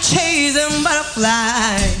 chasing butterflies.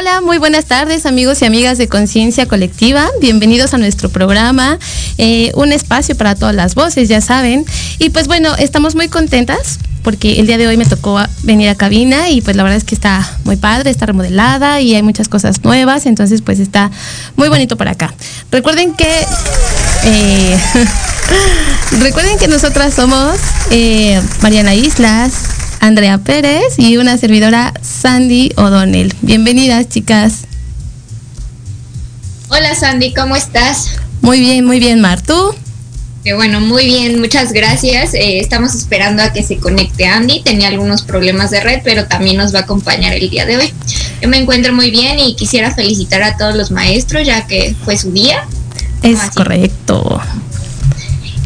Hola, muy buenas tardes amigos y amigas de Conciencia Colectiva. Bienvenidos a nuestro programa, eh, un espacio para todas las voces, ya saben. Y pues bueno, estamos muy contentas porque el día de hoy me tocó venir a cabina y pues la verdad es que está muy padre, está remodelada y hay muchas cosas nuevas, entonces pues está muy bonito por acá. Recuerden que eh, recuerden que nosotras somos eh, Mariana Islas, Andrea Pérez y una servidora Sandy O'Donnell. Bienvenidas chicas. Hola Sandy, ¿cómo estás? Muy bien, muy bien, Mar. ¿Tú? Bueno, muy bien, muchas gracias. Eh, estamos esperando a que se conecte Andy. Tenía algunos problemas de red, pero también nos va a acompañar el día de hoy. Yo me encuentro muy bien y quisiera felicitar a todos los maestros, ya que fue su día. Es correcto.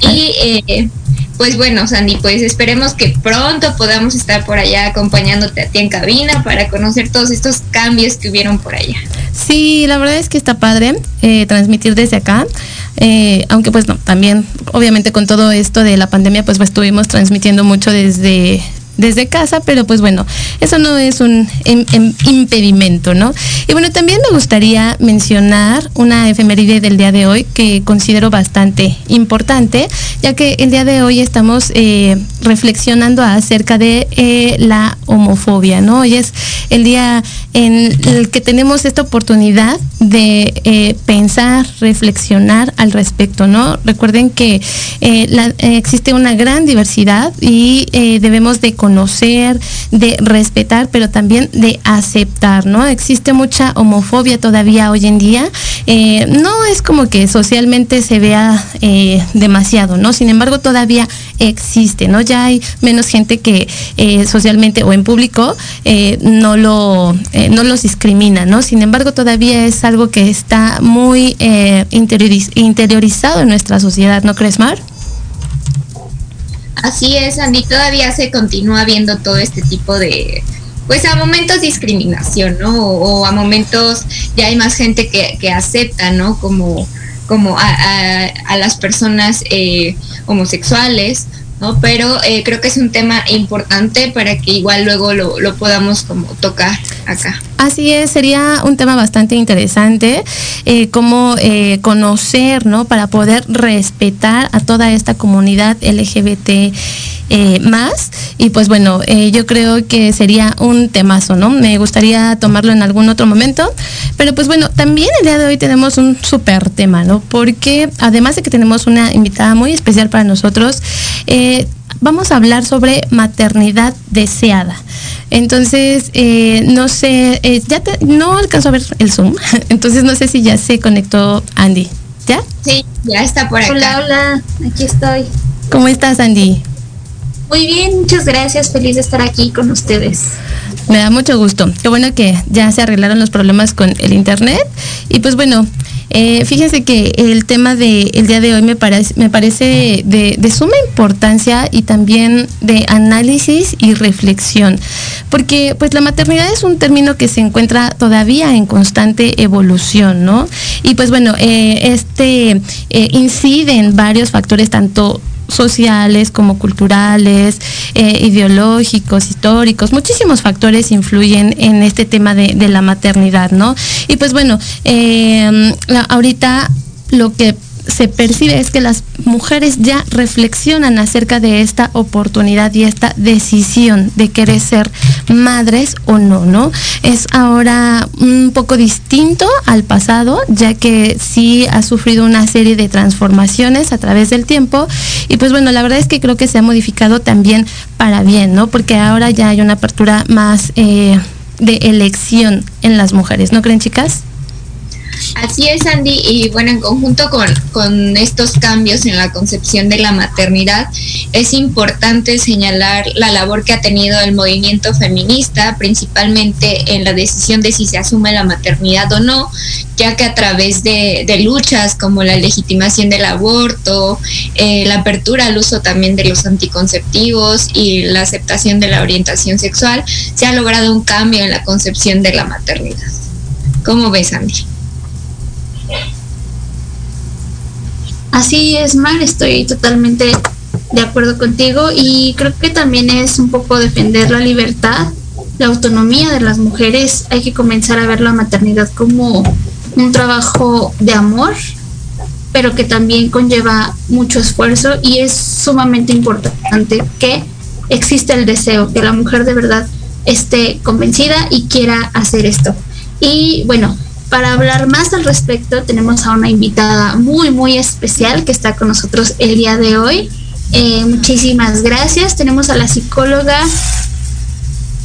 Y eh, pues bueno, Sandy, pues esperemos que pronto podamos estar por allá acompañándote a ti en cabina para conocer todos estos cambios que hubieron por allá. Sí, la verdad es que está padre eh, transmitir desde acá. Eh, aunque pues no, también obviamente con todo esto de la pandemia pues, pues estuvimos transmitiendo mucho desde desde casa, pero pues bueno, eso no es un impedimento, ¿no? Y bueno, también me gustaría mencionar una efeméride del día de hoy que considero bastante importante, ya que el día de hoy estamos eh, reflexionando acerca de eh, la homofobia, ¿no? Hoy es el día en el que tenemos esta oportunidad de eh, pensar, reflexionar al respecto, ¿no? Recuerden que existe una gran diversidad y debemos de conocer, de respetar, pero también de aceptar, ¿no? Existe mucha homofobia todavía hoy en día. Eh, no es como que socialmente se vea eh, demasiado, ¿no? Sin embargo, todavía existe, ¿no? Ya hay menos gente que eh, socialmente o en público no, lo, no los discrimina, ¿no? Sin embargo, todavía es algo que está muy interiorizado en nuestra sociedad, ¿no crees, Mar? Así es, Andy, todavía se continúa viendo todo este tipo de, pues a momentos discriminación, ¿no? O, a momentos ya hay más gente que, que acepta, ¿no? Como, como a, las personas eh, homosexuales pero eh, creo que es un tema importante para que igual luego lo, podamos como tocar acá. Así es, sería un tema bastante interesante, eh, como eh, conocer, ¿no? Para poder respetar a toda esta comunidad LGBT más. Y pues bueno, yo creo que sería un temazo, ¿no? Me gustaría tomarlo en algún otro momento. Pero pues bueno, también el día de hoy tenemos un súper tema, ¿no? Porque además de que tenemos una invitada muy especial para nosotros, vamos a hablar sobre maternidad deseada. Entonces, eh, no sé, eh, ya no alcanzo a ver el Zoom, entonces no sé si ya se conectó Andy. ¿Ya? Sí, ya está por acá. Hola, hola, aquí estoy. ¿Cómo estás, Andy? Muy bien, muchas gracias, feliz de estar aquí con ustedes. Me da mucho gusto. Qué bueno que ya se arreglaron los problemas con el internet. Y pues bueno, eh, fíjense que el tema del día de hoy me parece, me parece de, suma importancia y también de análisis y reflexión, porque pues la maternidad es un término que se encuentra todavía en constante evolución, ¿no? Y pues bueno, eh, este eh, incide en varios factores, tanto sociales como culturales, eh, ideológicos, históricos, muchísimos factores influyen en este tema de, la maternidad, ¿no? Y pues bueno, eh, ahorita lo que se percibe es que las mujeres ya reflexionan acerca de esta oportunidad y esta decisión de querer ser madres o no, ¿no? Es ahora un poco distinto al pasado, ya que sí ha sufrido una serie de transformaciones a través del tiempo y pues bueno, la verdad es que creo que se ha modificado también para bien, ¿no? Porque ahora ya hay una apertura más eh, de elección en las mujeres, ¿no creen chicas? Así es, Andy, y bueno, en conjunto con, con, estos cambios en la concepción de la maternidad, es importante señalar la labor que ha tenido el movimiento feminista, principalmente en la decisión de si se asume la maternidad o no, ya que a través de, luchas como la legitimación del aborto, eh, la apertura al uso también de los anticonceptivos y la aceptación de la orientación sexual, se ha logrado un cambio en la concepción de la maternidad. ¿Cómo ves, Andy? Así es, Mar, estoy totalmente de acuerdo contigo y creo que también es un poco defender la libertad, la autonomía de las mujeres. Hay que comenzar a ver la maternidad como un trabajo de amor, pero que también conlleva mucho esfuerzo y es sumamente importante que existe el deseo, que la mujer de verdad esté convencida y quiera hacer esto. Y bueno, para hablar más al respecto tenemos a una invitada muy, muy especial que está con nosotros el día de hoy. Eh, muchísimas gracias. Tenemos a la psicóloga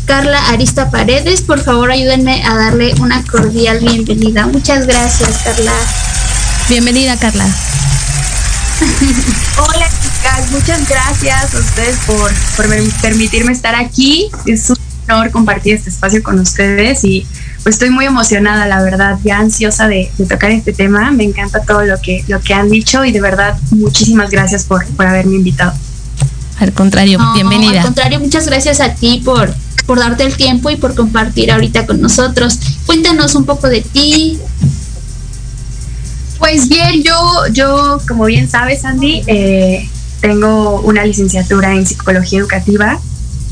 Carla Arista Paredes. Por favor, ayúdenme a darle una cordial bienvenida. Muchas gracias, Carla. Bienvenida, Carla. Hola, chicas. Muchas gracias a ustedes por, por permitirme estar aquí. Es un honor compartir este espacio con ustedes y pues estoy muy emocionada, la verdad, ya ansiosa de, tocar este tema. Me encanta todo lo que, lo que han dicho y de verdad muchísimas gracias por, por haberme invitado. Al contrario, bienvenida. Al contrario, muchas gracias a ti por, por darte el tiempo y por compartir ahorita con nosotros. Cuéntanos un poco de ti. Pues bien, yo, yo como bien sabes, Andy, eh, tengo una licenciatura en psicología educativa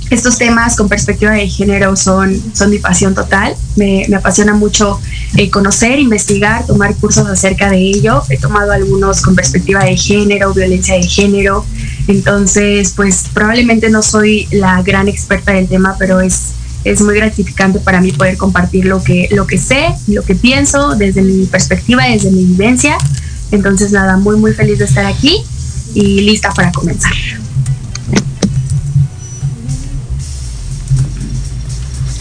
estos temas con perspectiva de género son, son mi pasión total. Me, apasiona mucho eh, conocer, investigar, tomar cursos acerca de ello. He tomado algunos con perspectiva de género, violencia de género. Entonces, pues probablemente no soy la gran experta del tema, pero es, es muy gratificante para mí poder compartir lo que, lo que sé, lo que pienso desde mi perspectiva, desde mi vivencia. Entonces, nada, muy, muy feliz de estar aquí y lista para comenzar.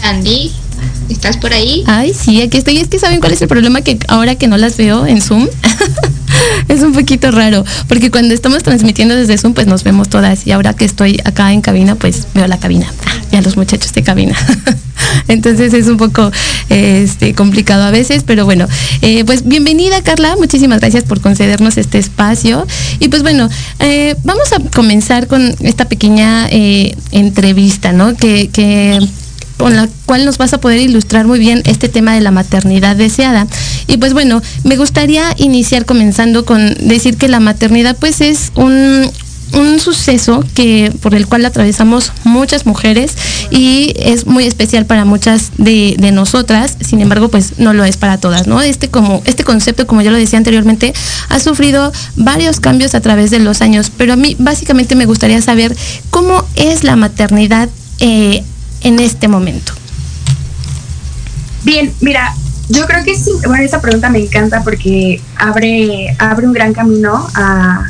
Andy, ¿estás por ahí? Ay, sí, aquí estoy. Es que saben cuál es el problema que ahora que no las veo en Zoom. es un poquito raro, porque cuando estamos transmitiendo desde Zoom, pues nos vemos todas. Y ahora que estoy acá en cabina, pues veo la cabina y a los muchachos de cabina. Entonces es un poco este, complicado a veces, pero bueno, eh, pues bienvenida Carla, muchísimas gracias por concedernos este espacio. Y pues bueno, eh, vamos a comenzar con esta pequeña eh, entrevista, ¿no? Que, que con la cual nos vas a poder ilustrar muy bien este tema de la maternidad deseada. Y pues bueno, me gustaría iniciar comenzando con decir que la maternidad pues es un, suceso que por el cual atravesamos muchas mujeres y es muy especial para muchas de, nosotras, sin embargo, pues no lo es para todas, ¿no? Este como este concepto, como ya lo decía anteriormente, ha sufrido varios cambios a través de los años, pero a mí básicamente me gustaría saber cómo es la maternidad eh, en este momento? Bien, mira, yo creo que sí, bueno, esa pregunta me encanta porque abre, abre un gran camino a,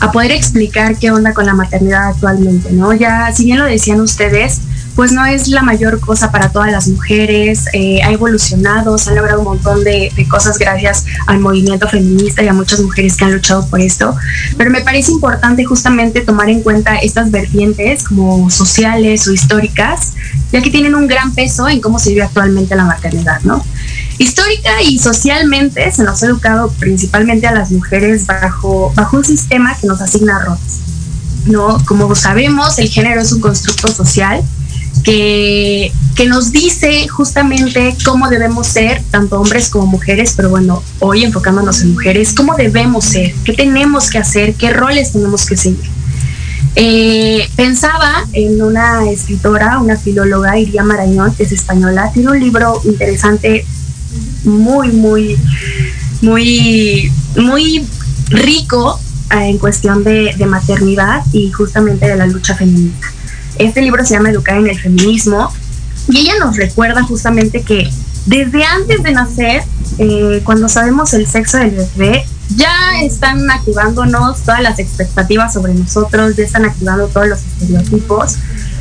a poder explicar qué onda con la maternidad actualmente, ¿no? Ya, si bien lo decían ustedes, pues no es la mayor cosa para todas las mujeres, eh, ha evolucionado, se han logrado un montón de, cosas gracias al movimiento feminista y a muchas mujeres que han luchado por esto, pero me parece importante justamente tomar en cuenta estas vertientes como sociales o históricas, ya que tienen un gran peso en cómo se vive actualmente la maternidad, ¿no? Histórica y socialmente se nos ha educado principalmente a las mujeres bajo, bajo un sistema que nos asigna roles. ¿no? Como sabemos, el género es un constructo social que, que nos dice justamente cómo debemos ser, tanto hombres como mujeres, pero bueno, hoy enfocándonos en mujeres, cómo debemos ser, qué tenemos que hacer, qué roles tenemos que seguir. Eh, pensaba en una escritora, una filóloga, Iria Marañón, que es española, tiene un libro interesante, muy, muy, muy, muy rico eh, en cuestión de, de maternidad y justamente de la lucha feminista. Este libro se llama Educar en el Feminismo y ella nos recuerda justamente que desde antes de nacer, eh, cuando sabemos el sexo del bebé, ya están activándonos todas las expectativas sobre nosotros, ya están activando todos los estereotipos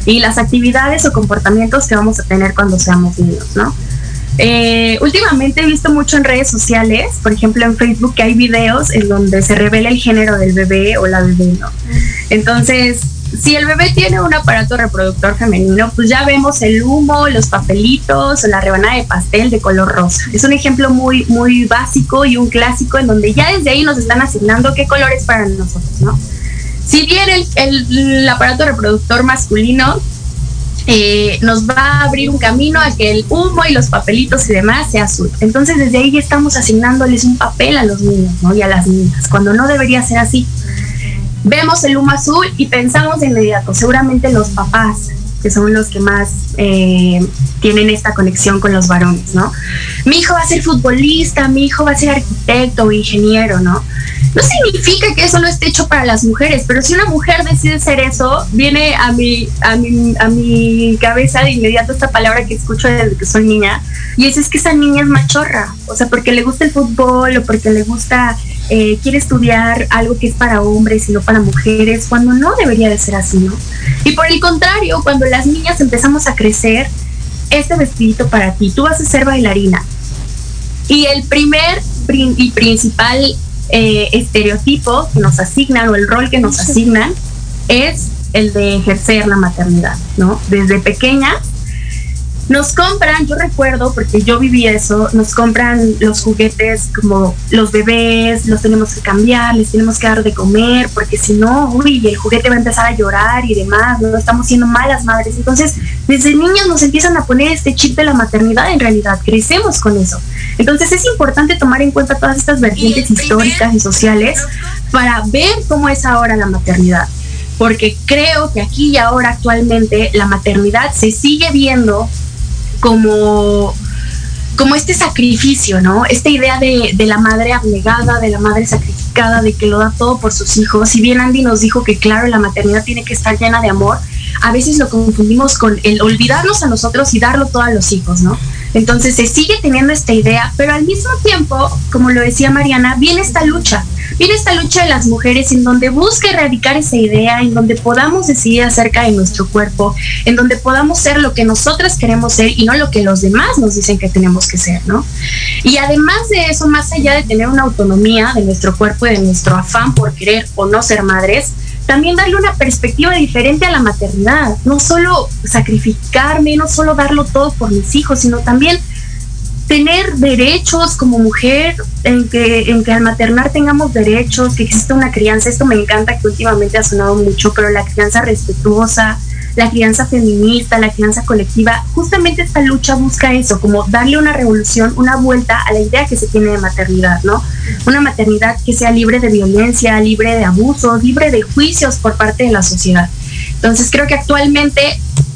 y las actividades o comportamientos que vamos a tener cuando seamos niños, ¿no? Eh, últimamente he visto mucho en redes sociales, por ejemplo en Facebook, que hay videos en donde se revela el género del bebé o la bebé, ¿no? Entonces, si el bebé tiene un aparato reproductor femenino, pues ya vemos el humo, los papelitos la rebanada de pastel de color rosa. Es un ejemplo muy, muy básico y un clásico en donde ya desde ahí nos están asignando qué colores para nosotros, ¿no? Si bien el, aparato reproductor masculino eh, nos va a abrir un camino a que el humo y los papelitos y demás sea azul. Entonces desde ahí ya estamos asignándoles un papel a los niños ¿no? y a las niñas, cuando no debería ser así vemos el humo azul y pensamos de inmediato, seguramente los papás que son los que más eh, tienen esta conexión con los varones, ¿no? Mi hijo va a ser futbolista, mi hijo va a ser arquitecto o ingeniero, ¿no? No significa que eso no esté hecho para las mujeres, pero si una mujer decide ser eso, viene a mi, a mi, a mi cabeza de inmediato esta palabra que escucho desde que soy niña, y es, es que esa niña es machorra, o sea, porque le gusta el fútbol o porque le gusta eh, quiere estudiar algo que es para hombres y no para mujeres, cuando no debería de ser así, ¿no? Y por el contrario, cuando las niñas empezamos a crecer, este vestidito para ti, tú vas a ser bailarina. Y el primer y principal eh, estereotipo que nos asignan o el rol que nos asignan es el de ejercer la maternidad, ¿no? Desde pequeña nos compran, yo recuerdo, porque yo viví eso, nos compran los juguetes como los bebés, los tenemos que cambiar, les tenemos que dar de comer, porque si no, uy, el juguete va a empezar a llorar y demás, no estamos siendo malas madres. Entonces, desde niños nos empiezan a poner este chip de la maternidad, en realidad, crecemos con eso. Entonces, es importante tomar en cuenta todas estas vertientes históricas y sociales para ver cómo es ahora la maternidad porque creo que aquí y ahora actualmente la maternidad se sigue viendo como, como este sacrificio, ¿no? Esta idea de, de, la madre abnegada, de la madre sacrificada, de que lo da todo por sus hijos. Si bien Andy nos dijo que, claro, la maternidad tiene que estar llena de amor, a veces lo confundimos con el olvidarnos a nosotros y darlo todo a los hijos, ¿no? Entonces se sigue teniendo esta idea, pero al mismo tiempo, como lo decía Mariana, viene esta lucha, viene esta lucha de las mujeres en donde busca erradicar esa idea, en donde podamos decidir acerca de nuestro cuerpo, en donde podamos ser lo que nosotras queremos ser y no lo que los demás nos dicen que tenemos que ser, ¿no? Y además de eso, más allá de tener una autonomía de nuestro cuerpo y de nuestro afán por querer o no ser madres, también darle una perspectiva diferente a la maternidad, no solo sacrificarme, no solo darlo todo por mis hijos, sino también tener derechos como mujer, en que, en que al maternar tengamos derechos, que exista una crianza, esto me encanta que últimamente ha sonado mucho, pero la crianza respetuosa, la crianza feminista, la crianza colectiva, justamente esta lucha busca eso, como darle una revolución, una vuelta a la idea que se tiene de maternidad, ¿no? Una maternidad que sea libre de violencia, libre de abuso, libre de juicios por parte de la sociedad. Entonces creo que actualmente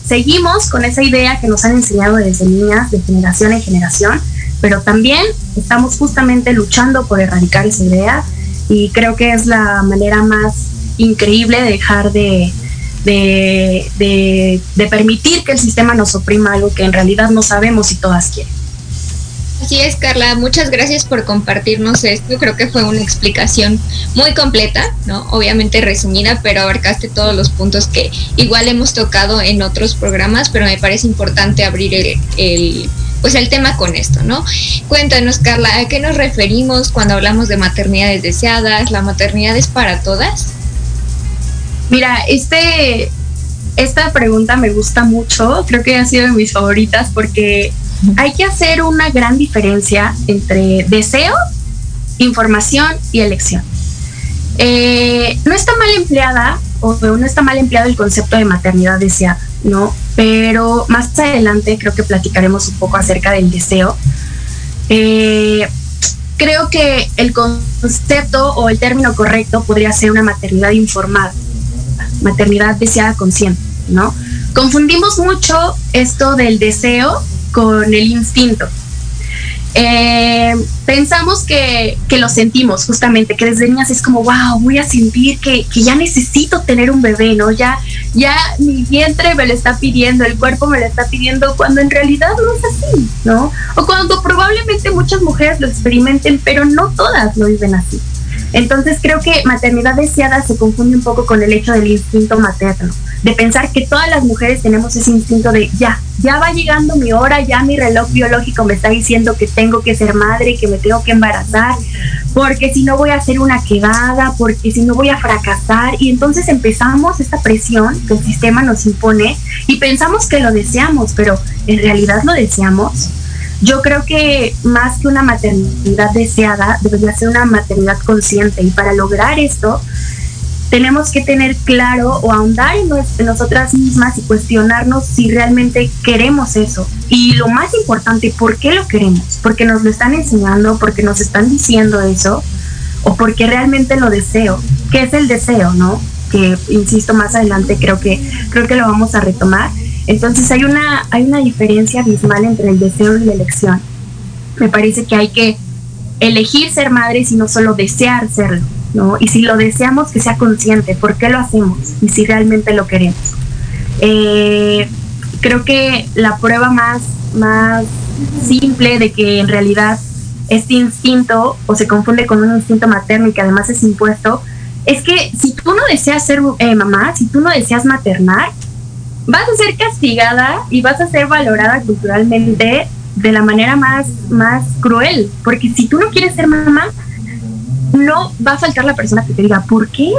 seguimos con esa idea que nos han enseñado desde niñas, de generación en generación, pero también estamos justamente luchando por erradicar esa idea y creo que es la manera más increíble de dejar de, de, de, permitir que el sistema nos oprima algo que en realidad no sabemos si todas quieren. Así es, Carla. Muchas gracias por compartirnos esto. Creo que fue una explicación muy completa, ¿no? Obviamente resumida, pero abarcaste todos los puntos que igual hemos tocado en otros programas, pero me parece importante abrir el, el pues el tema con esto, ¿no? Cuéntanos, Carla, ¿a qué nos referimos cuando hablamos de maternidades deseadas? ¿La maternidad es para todas? Mira, este, esta pregunta me gusta mucho, creo que ha sido de mis favoritas porque hay que hacer una gran diferencia entre deseo, información y elección. Eh, no está mal empleada o no está mal empleado el concepto de maternidad deseada, ¿no? Pero más adelante creo que platicaremos un poco acerca del deseo. Eh, creo que el concepto o el término correcto podría ser una maternidad informada maternidad deseada consciente, ¿no? Confundimos mucho esto del deseo con el instinto. Eh, pensamos que, que, lo sentimos justamente, que desde niñas es como, wow, voy a sentir que, que, ya necesito tener un bebé, ¿no? Ya, ya mi vientre me lo está pidiendo, el cuerpo me lo está pidiendo, cuando en realidad no es así, ¿no? O cuando probablemente muchas mujeres lo experimenten, pero no todas lo viven así. Entonces creo que maternidad deseada se confunde un poco con el hecho del instinto materno, de pensar que todas las mujeres tenemos ese instinto de ya, ya va llegando mi hora, ya mi reloj biológico me está diciendo que tengo que ser madre, que me tengo que embarazar, porque si no voy a hacer una quedada, porque si no voy a fracasar y entonces empezamos esta presión que el sistema nos impone y pensamos que lo deseamos, pero en realidad lo deseamos. Yo creo que más que una maternidad deseada, debería ser una maternidad consciente y para lograr esto tenemos que tener claro o ahondar en, nosotras mismas y cuestionarnos si realmente queremos eso. Y lo más importante, ¿por qué lo queremos? ¿Porque nos lo están enseñando? ¿Porque nos están diciendo eso? ¿O porque realmente lo deseo? ¿Qué es el deseo, no? Que, insisto, más adelante creo que, creo que lo vamos a retomar Entonces hay una, hay una diferencia abismal entre el deseo y la elección. Me parece que hay que elegir ser madres y no solo desear serlo, ¿no? Y si lo deseamos, que sea consciente, ¿por qué lo hacemos? Y si realmente lo queremos. Eh, creo que la prueba más, más simple de que en realidad este instinto o se confunde con un instinto materno y que además es impuesto, es que si tú no deseas ser eh, mamá, si tú no deseas maternar, vas a ser castigada y vas a ser valorada culturalmente de la manera más, más cruel, porque si tú no quieres ser mamá, no va a faltar la persona que te diga, ¿por qué?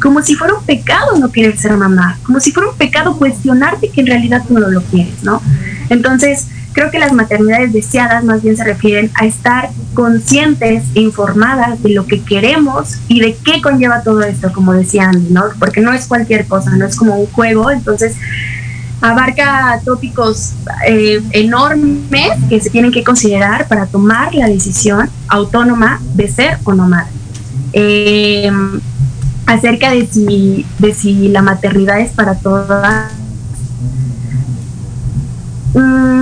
Como si fuera un pecado no querer ser mamá, como si fuera un pecado cuestionarte que en realidad tú no lo quieres, ¿no? Entonces, creo que las maternidades deseadas más bien se refieren a estar conscientes e informadas de lo que queremos y de qué conlleva todo esto, como decía Andy, ¿no? Porque no es cualquier cosa, no es como un juego, entonces abarca tópicos eh, enormes que se tienen que considerar para tomar la decisión autónoma de ser o no madre. Em, acerca de si, de si la maternidad es para todas. Mm,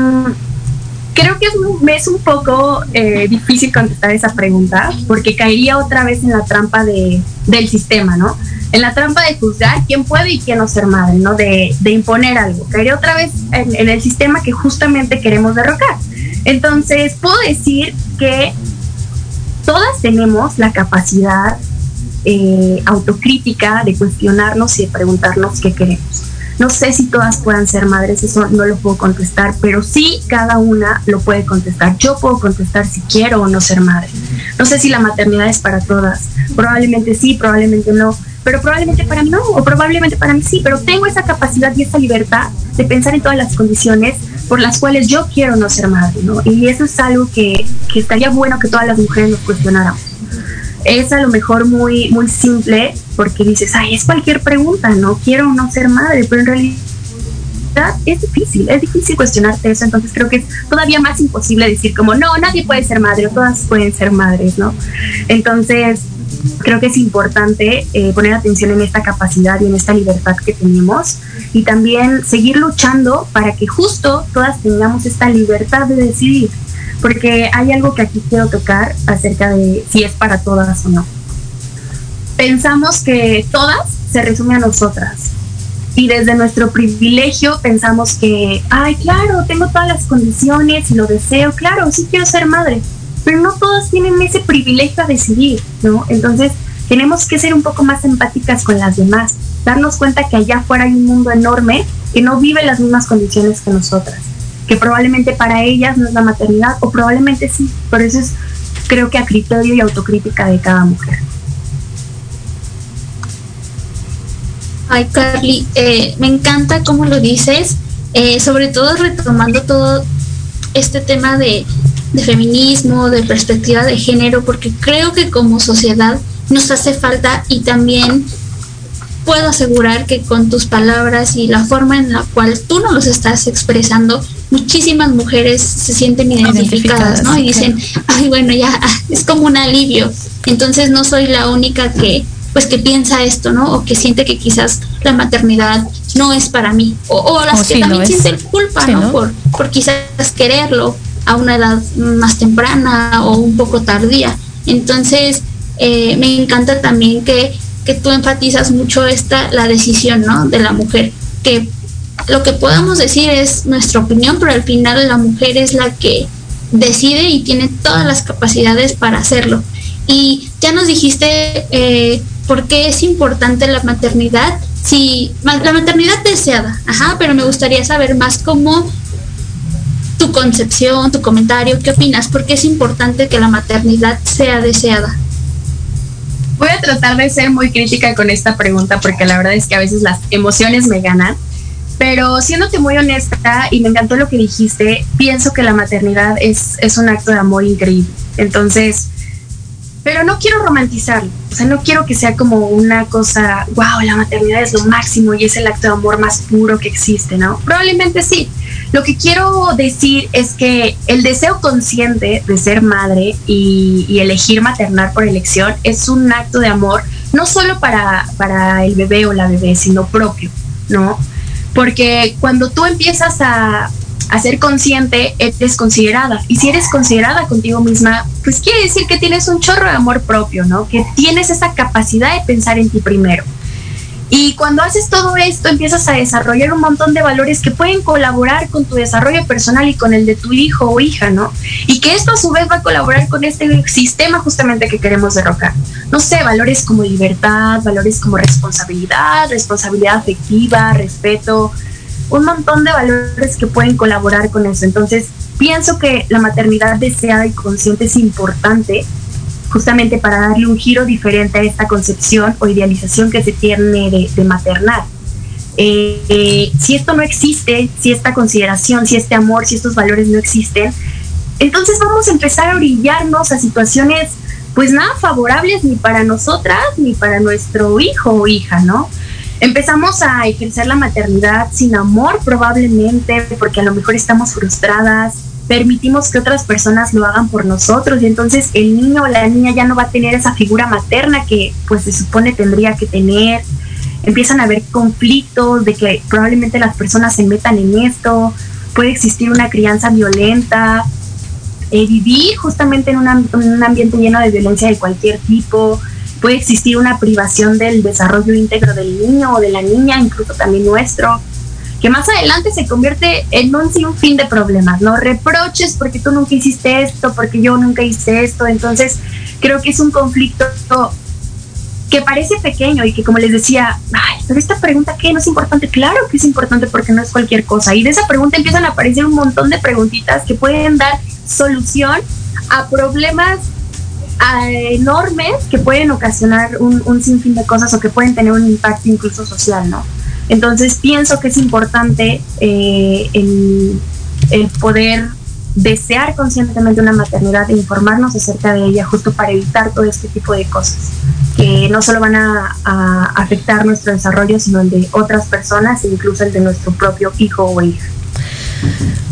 creo que es un, es un poco eh, difícil contestar esa pregunta porque caería otra vez en la trampa de, del sistema, ¿no? En la trampa de juzgar quién puede y quién no ser madre, ¿no? De, de imponer algo. Caería otra vez en, en el sistema que justamente queremos derrocar. Entonces, puedo decir que todas tenemos la capacidad eh, autocrítica de cuestionarnos y de preguntarnos qué queremos. No sé si todas puedan ser madres, eso no lo puedo contestar, pero sí cada una lo puede contestar. Yo puedo contestar si quiero o no ser madre. No sé si la maternidad es para todas. Probablemente sí, probablemente no, pero probablemente para mí no, o probablemente para mí sí, pero tengo esa capacidad y esa libertad de pensar en todas las condiciones por las cuales yo quiero no ser madre, ¿no? Y eso es algo que, que estaría bueno que todas las mujeres nos cuestionáramos es a lo mejor muy, muy simple porque dices, ay, es cualquier pregunta, no quiero no ser madre, pero en realidad es difícil, es difícil cuestionarte eso, entonces creo que es todavía más imposible decir como, no, nadie puede ser madre o todas pueden ser madres, ¿no? Entonces, creo que es importante eh, poner atención en esta capacidad y en esta libertad que tenemos y también seguir luchando para que justo todas tengamos esta libertad de decidir porque hay algo que aquí quiero tocar acerca de si es para todas o no. Pensamos que todas se resume a nosotras y desde nuestro privilegio pensamos que, ay, claro, tengo todas las condiciones y lo deseo, claro, sí quiero ser madre, pero no todas tienen ese privilegio a decidir, ¿no? Entonces tenemos que ser un poco más empáticas con las demás, darnos cuenta que allá afuera hay un mundo enorme que no vive las mismas condiciones que nosotras que probablemente para ellas no es la maternidad o probablemente sí, por eso es creo que a criterio y autocrítica de cada mujer. Ay, Carly, eh, me encanta cómo lo dices, eh, sobre todo retomando todo este tema de, de feminismo, de perspectiva de género, porque creo que como sociedad nos hace falta y también puedo asegurar que con tus palabras y la forma en la cual tú nos los estás expresando, muchísimas mujeres se sienten identificadas, ¿no? Y dicen, ay, bueno, ya es como un alivio. Entonces no soy la única que pues que piensa esto, ¿no? O que siente que quizás la maternidad no es para mí. O, las que también sienten culpa, ¿no? Por, por quizás quererlo a una edad más temprana o un poco tardía. Entonces, eh, me encanta también que, que tú enfatizas mucho esta, la decisión, ¿no? De la mujer, que lo que podamos decir es nuestra opinión, pero al final la mujer es la que decide y tiene todas las capacidades para hacerlo. Y ya nos dijiste eh, por qué es importante la maternidad. Si la maternidad deseada, ajá, pero me gustaría saber más cómo tu concepción, tu comentario, qué opinas, por qué es importante que la maternidad sea deseada. Voy a tratar de ser muy crítica con esta pregunta porque la verdad es que a veces las emociones me ganan pero siéndote muy honesta, y me encantó lo que dijiste, pienso que la maternidad es, es un acto de amor increíble. Entonces, pero no quiero romantizarlo, o sea, no quiero que sea como una cosa, wow, la maternidad es lo máximo y es el acto de amor más puro que existe, ¿no? Probablemente sí. Lo que quiero decir es que el deseo consciente de ser madre y, elegir maternar por elección es un acto de amor no solo para, para el bebé o la bebé, sino propio, ¿no? Porque cuando tú empiezas a, a ser consciente, eres considerada. Y si eres considerada contigo misma, pues quiere decir que tienes un chorro de amor propio, ¿no? Que tienes esa capacidad de pensar en ti primero. Y cuando haces todo esto, empiezas a desarrollar un montón de valores que pueden colaborar con tu desarrollo personal y con el de tu hijo o hija, ¿no? Y que esto a su vez va a colaborar con este sistema justamente que queremos derrocar. No sé, valores como libertad, valores como responsabilidad, responsabilidad afectiva, respeto, un montón de valores que pueden colaborar con eso. Entonces, pienso que la maternidad deseada y consciente es importante justamente para darle un giro diferente a esta concepción o idealización que se tiene de, maternal. Eh, eh, si esto no existe, si esta consideración, si este amor, si estos valores no existen, entonces vamos a empezar a orillarnos a situaciones pues nada favorables ni para nosotras ni para nuestro hijo o hija, ¿no? Empezamos a ejercer la maternidad sin amor probablemente porque a lo mejor estamos frustradas, permitimos que otras personas lo hagan por nosotros y entonces el niño o la niña ya no va a tener esa figura materna que pues se supone tendría que tener. Empiezan a haber conflictos de que probablemente las personas se metan en esto, puede existir una crianza violenta, eh, vivir justamente en, en un ambiente lleno de violencia de cualquier tipo, puede existir una privación del desarrollo íntegro del niño o de la niña, incluso también nuestro que más adelante se convierte en un sinfín de problemas, ¿no? Reproches porque tú nunca hiciste esto, porque yo nunca hice esto. Entonces, creo que es un conflicto que parece pequeño y que como les decía, ay, pero esta pregunta qué no es importante, claro que es importante porque no es cualquier cosa. Y de esa pregunta empiezan a aparecer un montón de preguntitas que pueden dar solución a problemas enormes que pueden ocasionar un, un sinfín de cosas o que pueden tener un impacto incluso social, ¿no? Entonces pienso que es importante eh, el, poder desear conscientemente una maternidad e informarnos acerca de ella justo para evitar todo este tipo de cosas que no solo van a, a, afectar nuestro desarrollo, sino el de otras personas e incluso el de nuestro propio hijo o hija.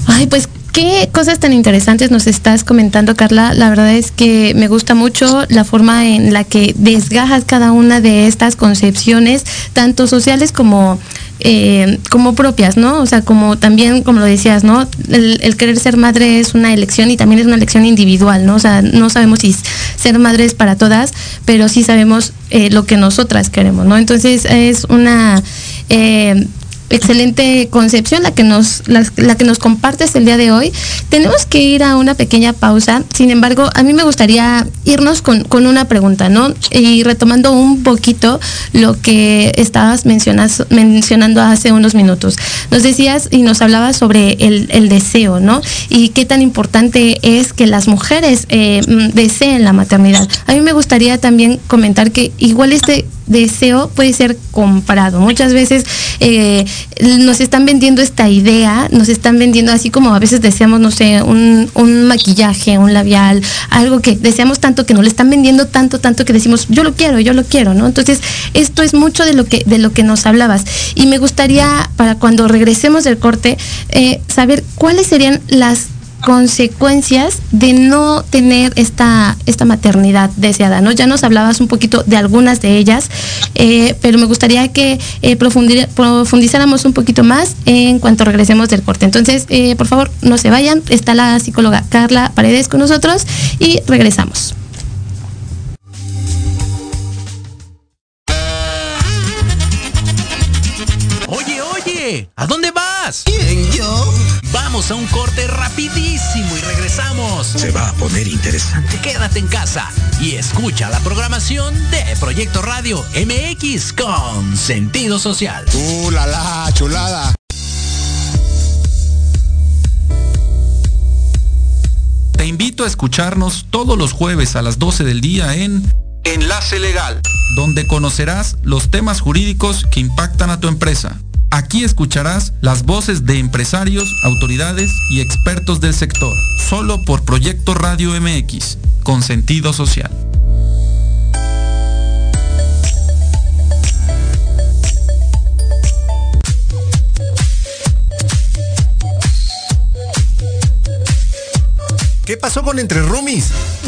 Ay, pues qué cosas tan interesantes nos estás comentando, Carla. La verdad es que me gusta mucho la forma en la que desgajas cada una de estas concepciones, tanto sociales como eh, como propias, ¿no? O sea, como también, como lo decías, ¿no? El, querer ser madre es una elección y también es una elección individual, ¿no? O sea, no sabemos si ser madre es para todas, pero sí sabemos eh, lo que nosotras queremos, ¿no? Entonces es una eh, excelente concepción la que nos la, que nos compartes el día de hoy. Tenemos que ir a una pequeña pausa. Sin embargo, a mí me gustaría irnos con, una pregunta, ¿no? Y retomando un poquito lo que estabas mencionando hace unos minutos. Nos decías y nos hablabas sobre el, deseo, ¿no? Y qué tan importante es que las mujeres eh, mm, deseen la maternidad. A mí me gustaría también comentar que igual este deseo puede ser comprado. Muchas veces eh, nos están vendiendo esta idea, nos están vendiendo así como a veces deseamos, no sé, un, un, maquillaje, un labial, algo que deseamos tanto que nos lo están vendiendo tanto, tanto que decimos, yo lo quiero, yo lo quiero, ¿no? Entonces, esto es mucho de lo que, de lo que nos hablabas. Y me gustaría, para cuando regresemos del corte, eh, saber cuáles serían las consecuencias de no tener esta, esta maternidad deseada, ¿no? Ya nos hablabas un poquito de algunas de ellas, eh, pero me gustaría que eh, profundizáramos un poquito más en cuanto regresemos del corte. Entonces, eh, por favor, no se vayan, está la psicóloga Carla Paredes con nosotros y regresamos. Oye, oye, ¿a dónde vas? ¿Quién, yo? Vamos a un corte rapidísimo y regresamos. Se va a poner interesante. Quédate en casa y escucha la programación de Proyecto Radio MX con sentido social. ¡Uh, la, la chulada! Te invito a escucharnos todos los jueves a las 12 del día en Enlace Legal, donde conocerás los temas jurídicos que impactan a tu empresa Aquí escucharás las voces de empresarios, autoridades y expertos del sector, solo por Proyecto Radio MX, con sentido social. ¿Qué pasó con Entre Rumis?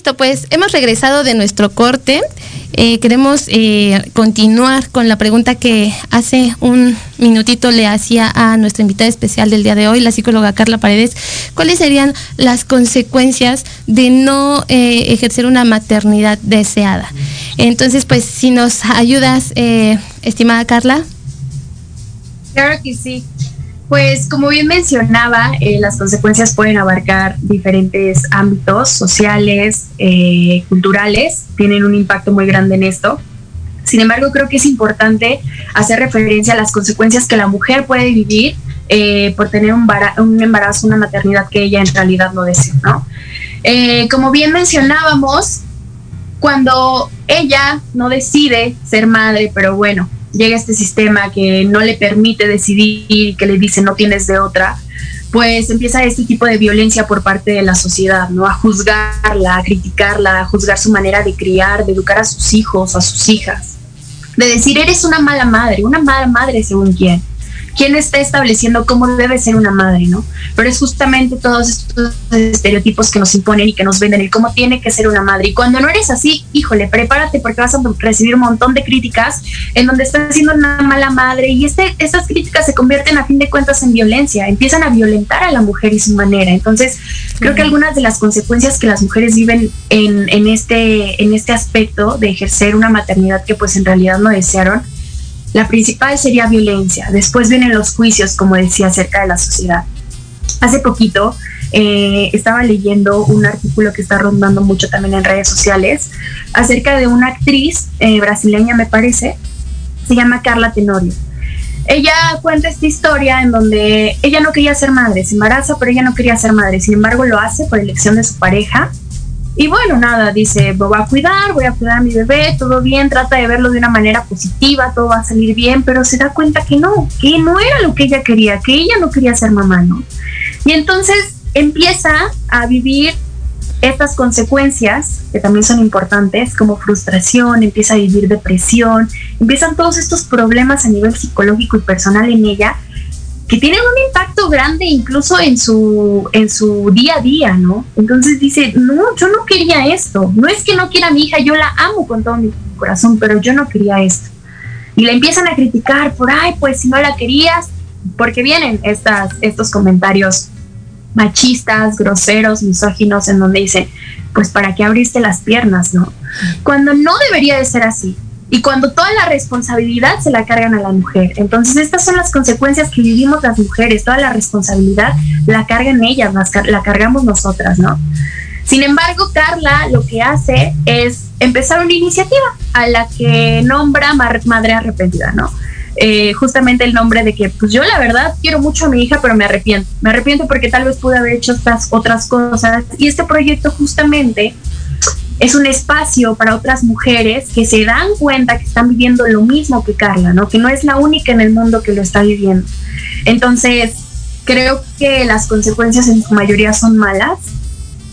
Listo, pues hemos regresado de nuestro corte. Eh, queremos eh, continuar con la pregunta que hace un minutito le hacía a nuestra invitada especial del día de hoy, la psicóloga Carla Paredes. ¿Cuáles serían las consecuencias de no eh, ejercer una maternidad deseada? Entonces, pues si nos ayudas, estimada Carla. Claro que sí. Pues como bien mencionaba, eh, las consecuencias pueden abarcar diferentes ámbitos sociales, eh, culturales, tienen un impacto muy grande en esto. Sin embargo, creo que es importante hacer referencia a las consecuencias que la mujer puede vivir eh, por tener un, embarazo, una maternidad que ella en realidad no desea, ¿no? como bien mencionábamos, cuando ella no decide ser madre, pero bueno, llega este sistema que no le permite decidir, que le dice no tienes de otra, pues empieza este tipo de violencia por parte de la sociedad, ¿no? A juzgarla, a criticarla, a juzgar su manera de criar, de educar a sus hijos, a sus hijas. De decir, eres una mala madre, una mala madre según quién quién está estableciendo cómo debe ser una madre, ¿no? Pero es justamente todos estos estereotipos que nos imponen y que nos venden el cómo tiene que ser una madre. Y cuando no eres así, híjole, prepárate porque vas a recibir un montón de críticas en donde estás siendo una mala madre y este, estas críticas se convierten a fin de cuentas en violencia, empiezan a violentar a la mujer y su manera. Entonces, creo que algunas de las consecuencias que las mujeres viven en, en, este, en este aspecto de ejercer una maternidad que pues en realidad no desearon, la principal sería violencia. Después vienen los juicios, como decía, acerca de la sociedad. Hace poquito eh, estaba leyendo un artículo que está rondando mucho también en redes sociales acerca de una actriz eh, brasileña, me parece, se llama Carla Tenorio. Ella cuenta esta historia en donde ella no quería ser madre, se embaraza, pero ella no quería ser madre, sin embargo lo hace por elección de su pareja y bueno, nada, dice, voy a cuidar, voy a cuidar a mi bebé, todo bien, trata de verlo de una manera positiva, todo va a salir bien, pero se da cuenta que no, que no era lo que ella quería, que ella no quería ser mamá, ¿no? Y entonces empieza a vivir estas consecuencias, que también son importantes, como frustración, empieza a vivir depresión, empiezan todos estos problemas a nivel psicológico y personal en ella, que tienen un impacto grande incluso en su, en su día a día, ¿no? Entonces dice, no, yo no quería esto, no es que no quiera a mi hija, yo la amo con todo mi corazón, pero yo no quería esto. Y la empiezan a criticar por, ay, pues si no la querías, porque vienen estas, estos comentarios machistas, groseros, misóginos, en donde dicen, pues para qué abriste las piernas, ¿no? Cuando no debería de ser así y cuando toda la responsabilidad se la cargan a la mujer. Entonces estas son las consecuencias que vivimos las mujeres, toda la responsabilidad la cargan ellas, la cargamos nosotras, ¿no? Sin embargo, Carla lo que hace es empezar una iniciativa a la que nombra Madre Arrepentida, ¿no? Eh, justamente el nombre de que, pues yo la verdad quiero mucho a mi hija, pero me arrepiento. Me arrepiento porque tal vez pude haber hecho estas otras cosas. Y este proyecto justamente es un espacio para otras mujeres que se dan cuenta que están viviendo lo mismo que Carla, ¿no? Que no es la única en el mundo que lo está viviendo. Entonces, creo que las consecuencias en su mayoría son malas,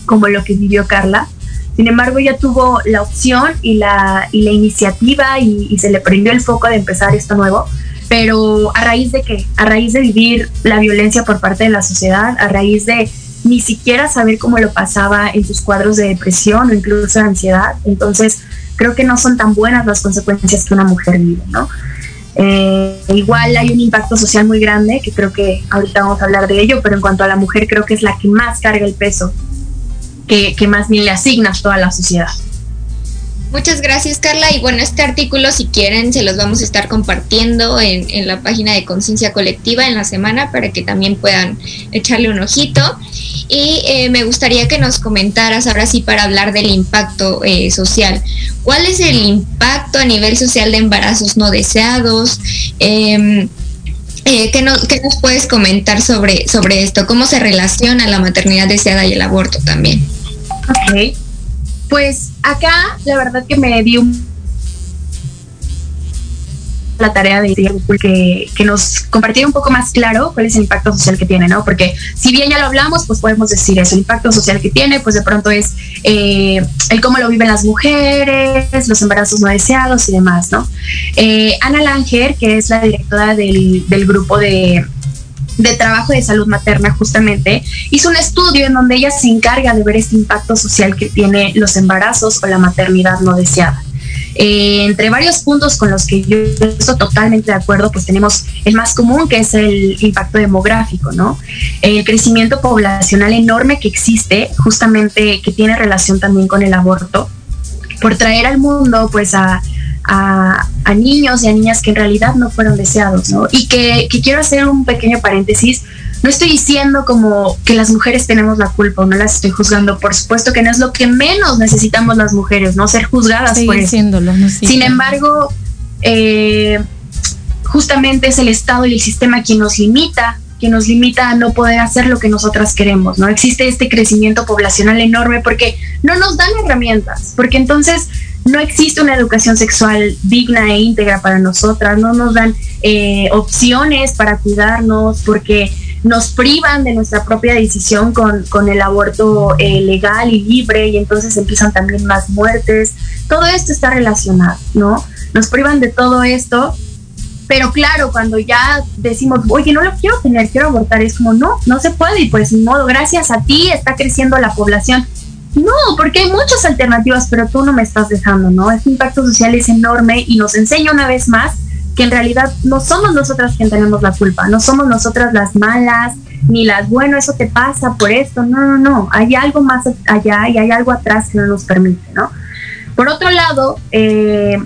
como lo que vivió Carla. Sin embargo, ella tuvo la opción y la, y la iniciativa y, y se le prendió el foco de empezar esto nuevo. Pero a raíz de qué? A raíz de vivir la violencia por parte de la sociedad, a raíz de ni siquiera saber cómo lo pasaba en sus cuadros de depresión o incluso de ansiedad. Entonces, creo que no son tan buenas las consecuencias que una mujer vive, ¿no? Eh, igual hay un impacto social muy grande, que creo que ahorita vamos a hablar de ello, pero en cuanto a la mujer creo que es la que más carga el peso, que, que más bien le asigna a toda la sociedad. Muchas gracias Carla y bueno, este artículo si quieren se los vamos a estar compartiendo en, en la página de Conciencia Colectiva en la semana para que también puedan echarle un ojito. Y eh, me gustaría que nos comentaras ahora sí para hablar del impacto eh, social. ¿Cuál es el impacto a nivel social de embarazos no deseados? Eh, ¿qué, no, ¿Qué nos puedes comentar sobre, sobre esto? ¿Cómo se relaciona la maternidad deseada y el aborto también? Ok. Pues acá la verdad que me dio la tarea de que, que nos compartiera un poco más claro cuál es el impacto social que tiene, ¿no? Porque si bien ya lo hablamos, pues podemos decir eso, el impacto social que tiene, pues de pronto es eh, el cómo lo viven las mujeres, los embarazos no deseados y demás, ¿no? Eh, Ana Langer, que es la directora del, del grupo de, de trabajo de salud materna justamente, hizo un estudio en donde ella se encarga de ver este impacto social que tiene los embarazos o la maternidad no deseada. Eh, entre varios puntos con los que yo estoy totalmente de acuerdo, pues tenemos el más común, que es el impacto demográfico, ¿no? El crecimiento poblacional enorme que existe, justamente que tiene relación también con el aborto, por traer al mundo, pues, a, a, a, niños y a niñas que en realidad no fueron deseados, ¿no? Y que, que, quiero hacer un pequeño paréntesis. No estoy diciendo como que las mujeres tenemos la culpa o no las estoy juzgando. Por supuesto que no es lo que menos necesitamos las mujeres, ¿no? Ser juzgadas por eso. No sí, Sin embargo, eh, justamente es el Estado y el sistema quien nos limita que nos limita a no poder hacer lo que nosotras queremos, ¿no? Existe este crecimiento poblacional enorme porque no nos dan herramientas, porque entonces no existe una educación sexual digna e íntegra para nosotras, no nos dan eh, opciones para cuidarnos, porque nos privan de nuestra propia decisión con, con el aborto eh, legal y libre y entonces empiezan también más muertes. Todo esto está relacionado, ¿no? Nos privan de todo esto pero claro, cuando ya decimos, oye, no lo quiero tener, quiero abortar, es como, no, no se puede. Y pues, ni modo, gracias a ti está creciendo la población. No, porque hay muchas alternativas, pero tú no me estás dejando, ¿no? Este impacto social es enorme y nos enseña una vez más que en realidad no somos nosotras quien tenemos la culpa, no somos nosotras las malas, ni las, bueno, eso te pasa por esto. No, no, no. Hay algo más allá y hay algo atrás que no nos permite, ¿no? Por otro lado, eh,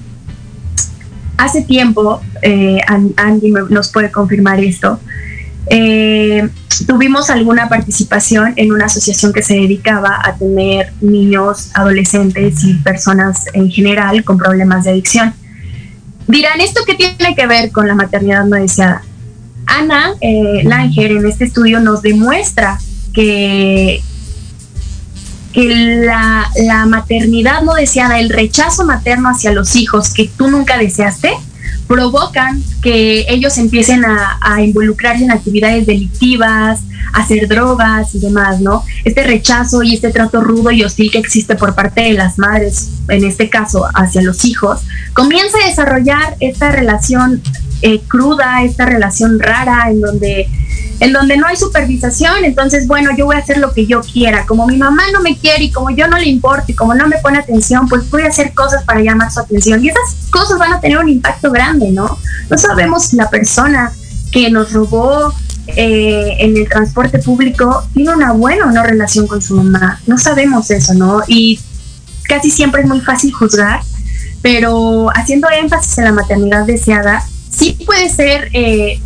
hace tiempo, eh, Andy nos puede confirmar esto, eh, tuvimos alguna participación en una asociación que se dedicaba a tener niños, adolescentes y personas en general con problemas de adicción. Dirán, ¿esto qué tiene que ver con la maternidad no deseada? Ana eh, Langer en este estudio nos demuestra que, que la, la, maternidad no deseada, el rechazo materno hacia los hijos que tú nunca deseaste, provocan que ellos empiecen a, involucrarse en actividades delictivas, hacer drogas y demás, ¿no? Este rechazo y este trato rudo y hostil que existe por parte de las madres, en este caso hacia los hijos, comienza a desarrollar esta relación eh, cruda, esta relación rara en donde en donde no hay supervisación, entonces, bueno, yo voy a hacer lo que yo quiera. Como mi mamá no me quiere y como yo no le importo y como no me pone atención, pues voy a hacer cosas para llamar su atención. Y esas cosas van a tener un impacto grande, ¿no? No sabemos la persona que nos robó eh, en el transporte público tiene una buena o no relación con su mamá. No sabemos eso, ¿no? Y casi siempre es muy fácil juzgar, pero haciendo énfasis en la maternidad deseada, sí puede ser... Eh,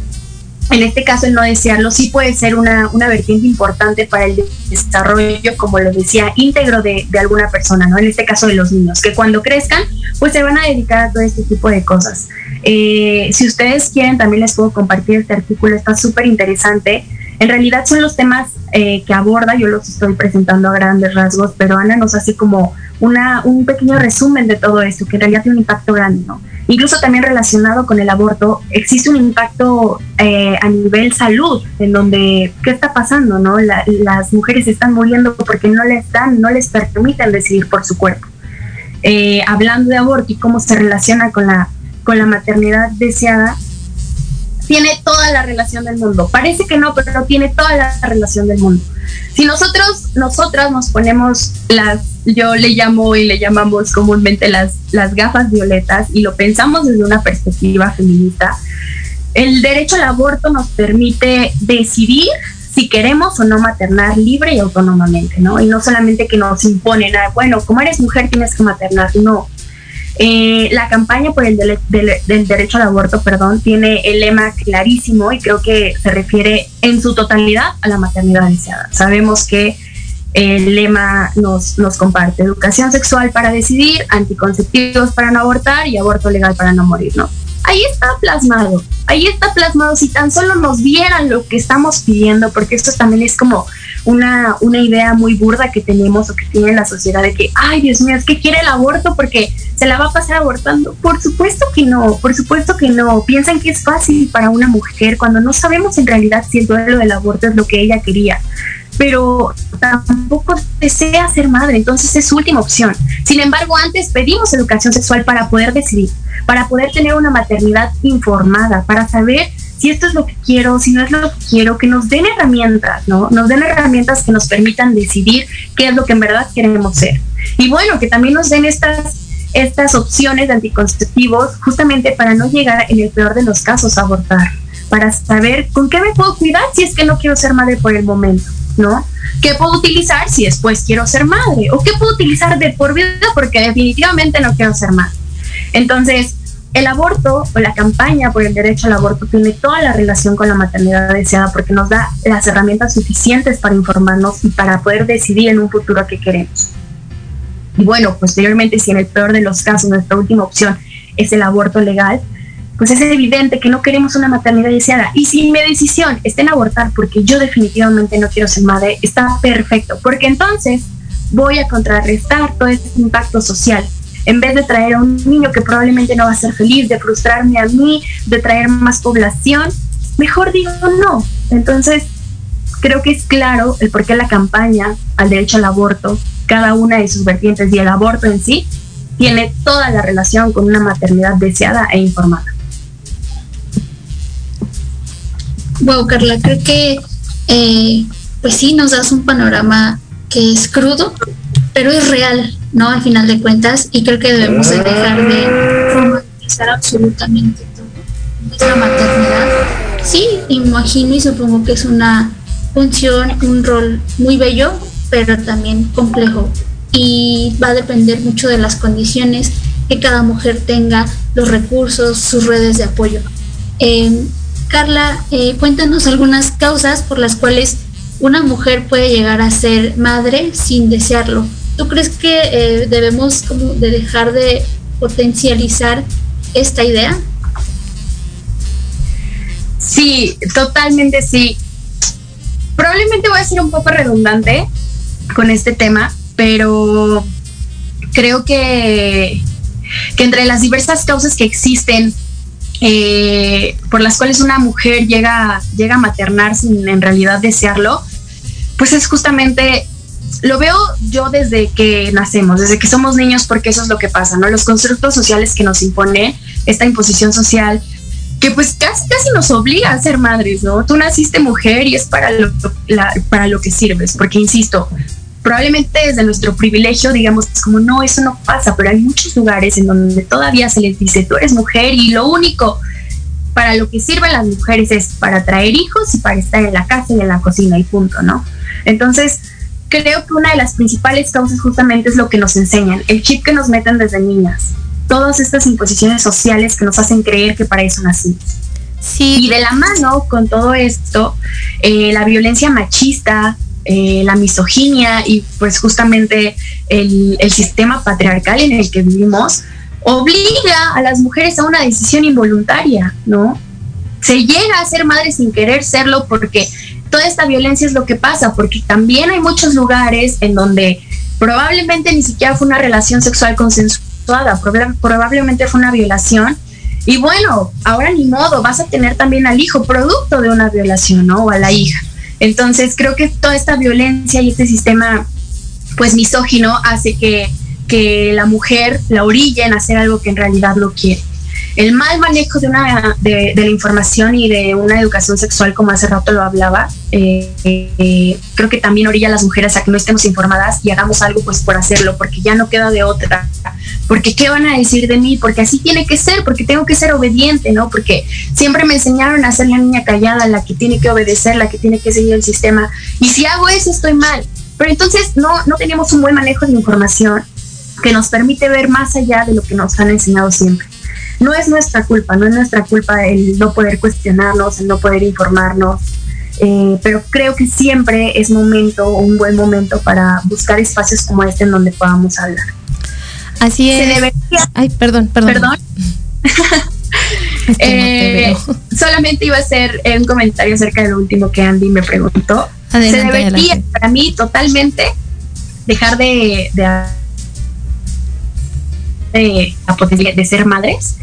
en este caso el no desearlo sí puede ser una, una, vertiente importante para el desarrollo, como lo decía, íntegro de, de, alguna persona, ¿no? En este caso de los niños, que cuando crezcan, pues se van a dedicar a todo este tipo de cosas. Eh, si ustedes quieren, también les puedo compartir este artículo, está súper interesante. En realidad son los temas eh, que aborda, yo los estoy presentando a grandes rasgos, pero Ana nos hace como una, un pequeño resumen de todo esto, que en realidad tiene un impacto grande, ¿no? Incluso también relacionado con el aborto, existe un impacto eh, a nivel salud, en donde, ¿qué está pasando, no? La, las mujeres están muriendo porque no les dan, no les permiten decidir por su cuerpo. Eh, hablando de aborto y cómo se relaciona con la, con la maternidad deseada, tiene toda la relación del mundo. Parece que no, pero tiene toda la relación del mundo. Si nosotros, nosotras nos ponemos las, yo le llamo y le llamamos comúnmente las, las gafas violetas y lo pensamos desde una perspectiva feminista, el derecho al aborto nos permite decidir si queremos o no maternar libre y autónomamente, ¿no? Y no solamente que nos imponen, bueno, como eres mujer tienes que maternar, no. Eh, la campaña por el derecho al aborto, perdón, tiene el lema clarísimo y creo que se refiere en su totalidad a la maternidad deseada. Sabemos que el lema nos, nos comparte educación sexual para decidir, anticonceptivos para no abortar y aborto legal para no morir, ¿no? ahí está plasmado, ahí está plasmado, si tan solo nos vieran lo que estamos pidiendo, porque esto también es como una, una idea muy burda que tenemos o que tiene la sociedad de que, ay Dios mío, es que quiere el aborto porque se la va a pasar abortando. Por supuesto que no, por supuesto que no. Piensan que es fácil para una mujer cuando no sabemos en realidad si el duelo del aborto es lo que ella quería pero tampoco desea ser madre, entonces es su última opción. Sin embargo, antes pedimos educación sexual para poder decidir, para poder tener una maternidad informada, para saber si esto es lo que quiero, si no es lo que quiero, que nos den herramientas, ¿no? Nos den herramientas que nos permitan decidir qué es lo que en verdad queremos ser. Y bueno, que también nos den estas estas opciones de anticonceptivos justamente para no llegar en el peor de los casos a abortar, para saber con qué me puedo cuidar si es que no quiero ser madre por el momento. ¿No? ¿Qué puedo utilizar si después quiero ser madre? ¿O qué puedo utilizar de por vida porque definitivamente no quiero ser madre? Entonces, el aborto o la campaña por el derecho al aborto tiene toda la relación con la maternidad deseada porque nos da las herramientas suficientes para informarnos y para poder decidir en un futuro qué queremos. Y bueno, posteriormente, si en el peor de los casos nuestra última opción es el aborto legal, pues es evidente que no queremos una maternidad deseada. Y si mi decisión está en abortar porque yo definitivamente no quiero ser madre, está perfecto, porque entonces voy a contrarrestar todo este impacto social. En vez de traer a un niño que probablemente no va a ser feliz, de frustrarme a mí, de traer más población, mejor digo no. Entonces, creo que es claro el por qué la campaña al derecho al aborto, cada una de sus vertientes y el aborto en sí, tiene toda la relación con una maternidad deseada e informada. Wow, Carla, creo que eh, pues sí nos das un panorama que es crudo, pero es real, ¿no? Al final de cuentas, y creo que debemos dejar de romantizar absolutamente todo. Nuestra maternidad, sí, imagino y supongo que es una función, un rol muy bello, pero también complejo. Y va a depender mucho de las condiciones que cada mujer tenga, los recursos, sus redes de apoyo. Eh, Carla, eh, cuéntanos algunas causas por las cuales una mujer puede llegar a ser madre sin desearlo. ¿Tú crees que eh, debemos como de dejar de potencializar esta idea? Sí, totalmente sí. Probablemente voy a ser un poco redundante con este tema, pero creo que, que entre las diversas causas que existen eh, por las cuales una mujer llega, llega a maternar sin en realidad desearlo, pues es justamente, lo veo yo desde que nacemos, desde que somos niños, porque eso es lo que pasa, ¿no? Los constructos sociales que nos impone esta imposición social, que pues casi, casi nos obliga a ser madres, ¿no? Tú naciste mujer y es para lo, para lo que sirves, porque insisto, probablemente desde nuestro privilegio digamos como no, eso no pasa, pero hay muchos lugares en donde todavía se les dice, tú eres mujer y lo único para lo que sirven las mujeres es para traer hijos y para estar en la casa y en la cocina y punto, ¿no? Entonces, creo que una de las principales causas justamente es lo que nos enseñan, el chip que nos meten desde niñas, todas estas imposiciones sociales que nos hacen creer que para eso nacimos. Sí. Y de la mano con todo esto, eh, la violencia machista, eh, la misoginia y pues justamente el, sistema patriarcal en el que vivimos obliga a las mujeres a una decisión involuntaria, ¿no? Se llega a ser madre sin querer serlo porque toda esta violencia es lo que pasa, porque también hay muchos lugares en donde probablemente ni siquiera fue una relación sexual consensuada, probablemente fue una violación. Y bueno, ahora ni modo, vas a tener también al hijo producto de una violación, ¿no? O a la hija. Entonces creo que toda esta violencia y este sistema pues misógino hace que, que la mujer la orille en hacer algo que en realidad no quiere. El mal manejo de, una, de, la información y de una educación sexual, como hace rato lo hablaba, eh, eh, creo que también orilla a las mujeres a que no estemos informadas y hagamos algo pues por hacerlo, porque ya no queda de otra, porque qué van a decir de mí, porque así tiene que ser, porque tengo que ser obediente, ¿no? Porque siempre me enseñaron a ser la niña callada, la que tiene que obedecer, la que tiene que seguir el sistema, y si hago eso estoy mal. Pero entonces no, no tenemos un buen manejo de información que nos permite ver más allá de lo que nos han enseñado siempre. No es nuestra culpa, no es nuestra culpa el no poder cuestionarnos, el no poder informarnos, eh, pero creo que siempre es momento, un buen momento para buscar espacios como este en donde podamos hablar. Así es. Ay, perdón, perdón. Perdón. Eh, solamente iba a hacer un comentario acerca de lo último que Andy me preguntó. se debería, para mí, totalmente dejar de, de, de ser madres,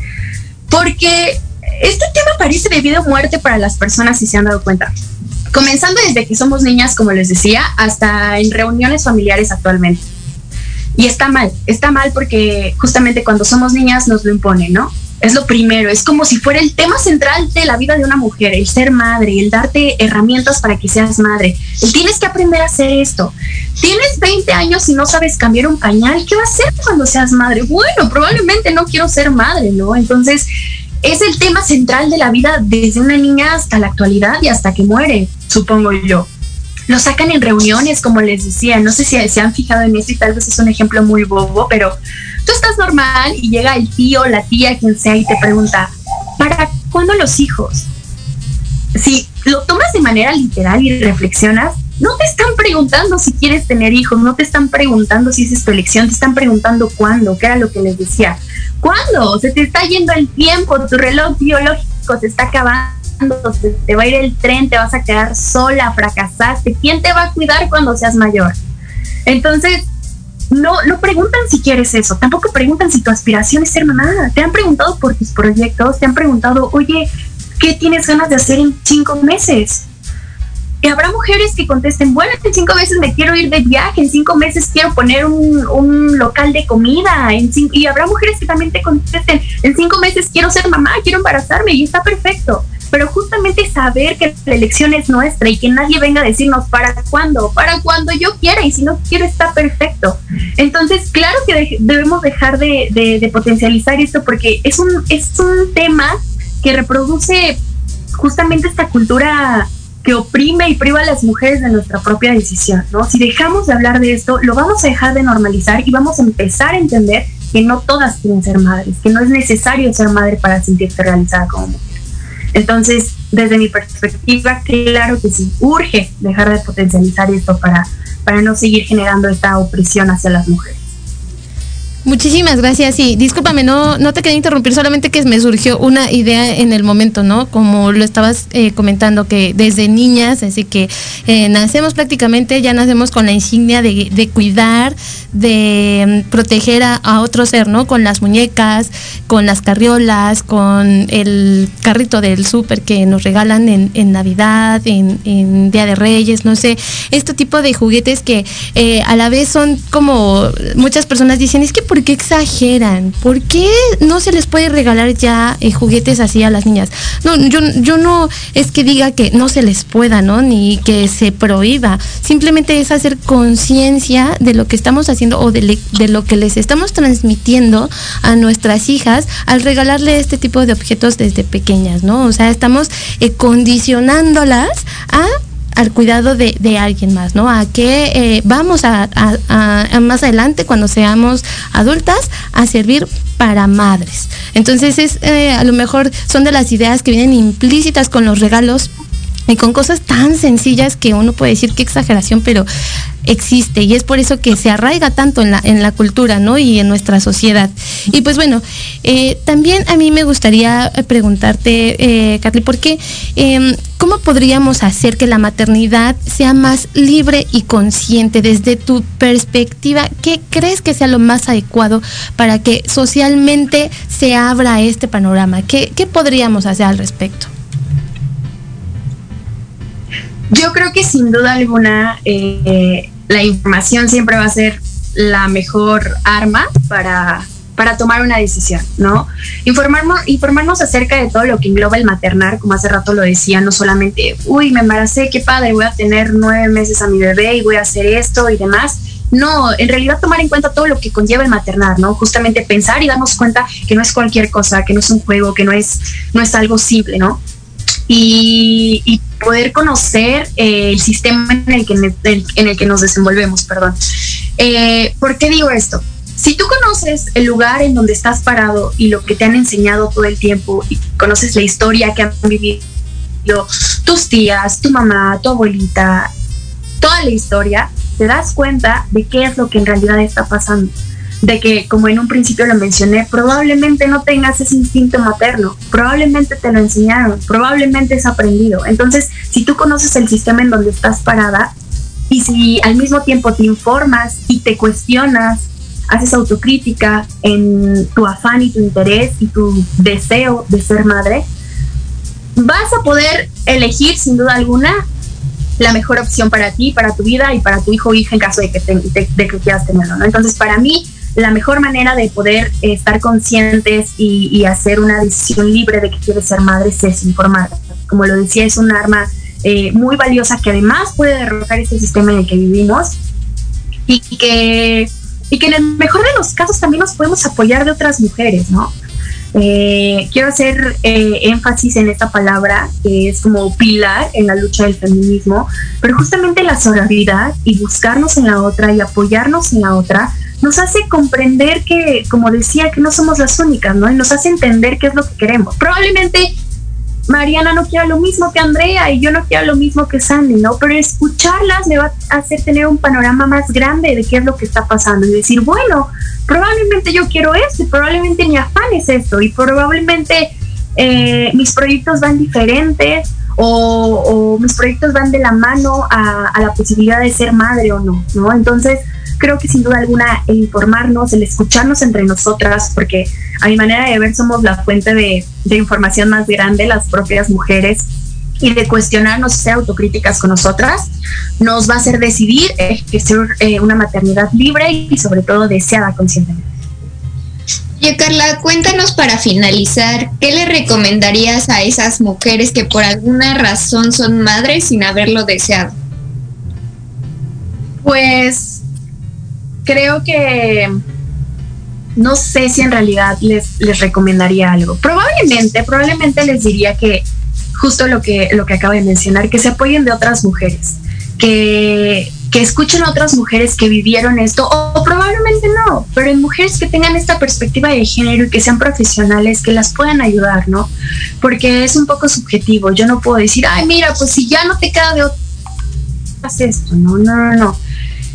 porque este tema parece de vida o muerte para las personas si se han dado cuenta. Comenzando desde que somos niñas, como les decía, hasta en reuniones familiares actualmente. Y está mal, está mal porque justamente cuando somos niñas nos lo imponen, ¿no? Es lo primero, es como si fuera el tema central de la vida de una mujer, el ser madre, el darte herramientas para que seas madre. Tienes que aprender a hacer esto. Tienes 20 años y no sabes cambiar un pañal, ¿qué vas a hacer cuando seas madre? Bueno, probablemente no quiero ser madre, ¿no? Entonces, es el tema central de la vida desde una niña hasta la actualidad y hasta que muere, supongo yo. Lo sacan en reuniones, como les decía, no sé si se han fijado en esto y tal vez es un ejemplo muy bobo, pero tú estás normal y llega el tío, la tía, quien sea, y te pregunta, ¿para cuándo los hijos? Si lo tomas de manera literal y reflexionas, no te están preguntando si quieres tener hijos, no te están preguntando si es tu elección, te están preguntando cuándo, que era lo que les decía. ¿Cuándo? Se te está yendo el tiempo, tu reloj biológico se está acabando, te va a ir el tren, te vas a quedar sola, fracasaste. ¿Quién te va a cuidar cuando seas mayor? Entonces, no, no preguntan si quieres eso, tampoco preguntan si tu aspiración es ser mamá. Te han preguntado por tus proyectos, te han preguntado, oye, ¿qué tienes ganas de hacer en cinco meses? Y habrá mujeres que contesten, bueno, en cinco meses me quiero ir de viaje, en cinco meses quiero poner un, un local de comida, en y habrá mujeres que también te contesten, en cinco meses quiero ser mamá, quiero embarazarme y está perfecto pero justamente saber que la elección es nuestra y que nadie venga a decirnos para cuándo, para cuando yo quiera y si no quiero está perfecto. Entonces, claro que debemos dejar de, potencializar esto porque es un, es un tema que reproduce justamente esta cultura que oprime y priva a las mujeres de nuestra propia decisión, ¿no? Si dejamos de hablar de esto, lo vamos a dejar de normalizar y vamos a empezar a entender que no todas quieren ser madres, que no es necesario ser madre para sentirse realizada como mujer. Entonces, desde mi perspectiva, claro que sí, urge dejar de potencializar esto para, para no seguir generando esta opresión hacia las mujeres. Muchísimas gracias. Sí, discúlpame, no, no te quería interrumpir, solamente que me surgió una idea en el momento, ¿no? Como lo estabas eh, comentando, que desde niñas, así que eh, nacemos prácticamente, ya nacemos con la insignia de, cuidar, de mm, proteger a, otro ser, ¿no? Con las muñecas, con las carriolas, con el carrito del súper que nos regalan en, Navidad, en, Día de Reyes, no sé, este tipo de juguetes que eh, a la vez son como muchas personas dicen, es que ¿por qué exageran? ¿Por qué no se les puede regalar ya eh, juguetes así a las niñas? No, yo, yo no es que diga que no se les pueda, ¿no? Ni que se prohíba. Simplemente es hacer conciencia de lo que estamos haciendo o de, lo que les estamos transmitiendo a nuestras hijas al regalarle este tipo de objetos desde pequeñas, ¿no? O sea, estamos eh, condicionándolas a al cuidado de, alguien más, ¿no? A que eh, vamos a, más adelante, cuando seamos adultas, a servir para madres. Entonces, es, eh, a lo mejor son de las ideas que vienen implícitas con los regalos y con cosas tan sencillas que uno puede decir que exageración, pero existe y es por eso que se arraiga tanto en la, en la cultura, ¿no? Y en nuestra sociedad. Y pues bueno, eh, también a mí me gustaría preguntarte, eh, ¿por qué, em, cómo podríamos hacer que la maternidad sea más libre y consciente desde tu perspectiva? ¿Qué crees que sea lo más adecuado para que socialmente se abra este panorama? ¿Qué, qué podríamos hacer al respecto? Yo creo que sin duda alguna eh, la información siempre va a ser la mejor arma para, para tomar una decisión, ¿no? Informarnos, informarnos acerca de todo lo que engloba el maternar, como hace rato lo decía, no solamente, uy, me embaracé, qué padre, voy a tener nueve meses a mi bebé y voy a hacer esto y demás. No, en realidad tomar en cuenta todo lo que conlleva el maternar, ¿no? Justamente pensar y darnos cuenta que no es cualquier cosa, que no es un juego, que no es, no es algo simple, ¿no? Y, poder conocer eh, el sistema en el, que, en el que nos desenvolvemos, perdón. Eh, ¿Por qué digo esto? Si tú conoces el lugar en donde estás parado y lo que te han enseñado todo el tiempo y conoces la historia que han vivido tus tías, tu mamá, tu abuelita, toda la historia, te das cuenta de qué es lo que en realidad está pasando. De que, como en un principio lo mencioné, probablemente no tengas ese instinto materno, probablemente te lo enseñaron, probablemente es aprendido. Entonces, si tú conoces el sistema en donde estás parada y si al mismo tiempo te informas y te cuestionas haces autocrítica en tu afán y tu interés y tu deseo de ser madre, vas a poder elegir sin duda alguna la mejor opción para ti, para tu vida y para tu hijo o hija en caso de que, de, que quieras tenerlo. Entonces, para mí, la mejor manera de poder estar conscientes y, hacer una decisión libre de que quieres ser madre es informar. Como lo decía, es un arma eh, muy valiosa que además puede derrotar este sistema en el que vivimos y que y que en el mejor de los casos también nos podemos apoyar de otras mujeres, ¿no? Eh, quiero hacer eh, énfasis en esta palabra que es como pilar en la lucha del feminismo, pero justamente la solidaridad y buscarnos en la otra y apoyarnos en la otra nos hace comprender que, como decía, que no somos las únicas, ¿no? Y nos hace entender qué es lo que queremos. Probablemente Mariana no quiera lo mismo que Andrea y yo no quiero lo mismo que Sandy, ¿no? Pero escucharlas me va a hacer tener un panorama más grande de qué es lo que está pasando y decir, bueno, probablemente yo quiero esto y probablemente mi afán es esto y probablemente eh, mis proyectos van diferentes o, mis proyectos van de la mano a la posibilidad de ser madre o no, ¿no? Entonces, creo que sin duda alguna el informarnos, el escucharnos entre nosotras, porque a mi manera de ver somos la fuente de, información más grande, las propias mujeres, y de cuestionarnos y ser autocríticas con nosotras, nos va a hacer decidir ejercer eh, una maternidad libre y sobre todo deseada conscientemente. Y Carla, cuéntanos para finalizar, ¿qué le recomendarías a esas mujeres que por alguna razón son madres sin haberlo deseado? Pues creo que no sé si en realidad les, les recomendaría algo. Probablemente, probablemente les diría que justo lo que, lo que acabo de mencionar, que se apoyen de otras mujeres, que, que escuchen a otras mujeres que vivieron esto, o, probablemente no, pero en mujeres que tengan esta perspectiva de género y que sean profesionales, que las puedan ayudar, ¿no? Porque es un poco subjetivo. Yo no puedo decir, ay, mira, pues si ya no te queda de otra, esto, no, no, no, no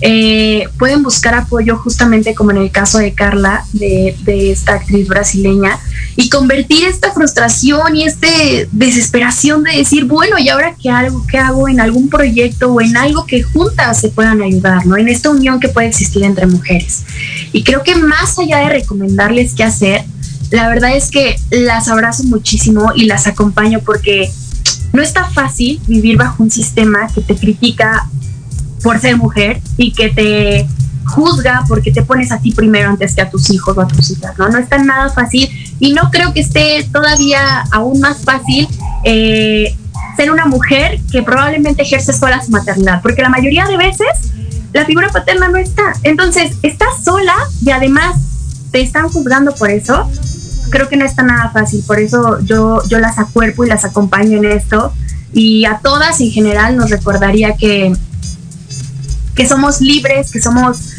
eh, pueden buscar apoyo justamente como en el caso de Carla, de, esta actriz brasileña, y convertir esta frustración y esta desesperación de decir, bueno, ¿y ahora qué hago? ¿Qué hago en algún proyecto o en algo que juntas se puedan ayudar, ¿no? En esta unión que puede existir entre mujeres. Y creo que más allá de recomendarles qué hacer, la verdad es que las abrazo muchísimo y las acompaño porque no está fácil vivir bajo un sistema que te critica por ser mujer y que te juzga porque te pones a ti primero antes que a tus hijos o a tus hijas, ¿no? No es tan nada fácil y no creo que esté todavía aún más fácil eh, ser una mujer que probablemente ejerce sola su maternidad, porque la mayoría de veces la figura paterna no está. Entonces, estás sola y además te están juzgando por eso. Creo que no está nada fácil, por eso yo, yo las acuerpo y las acompaño en esto. Y a todas en general nos recordaría que que somos libres, que somos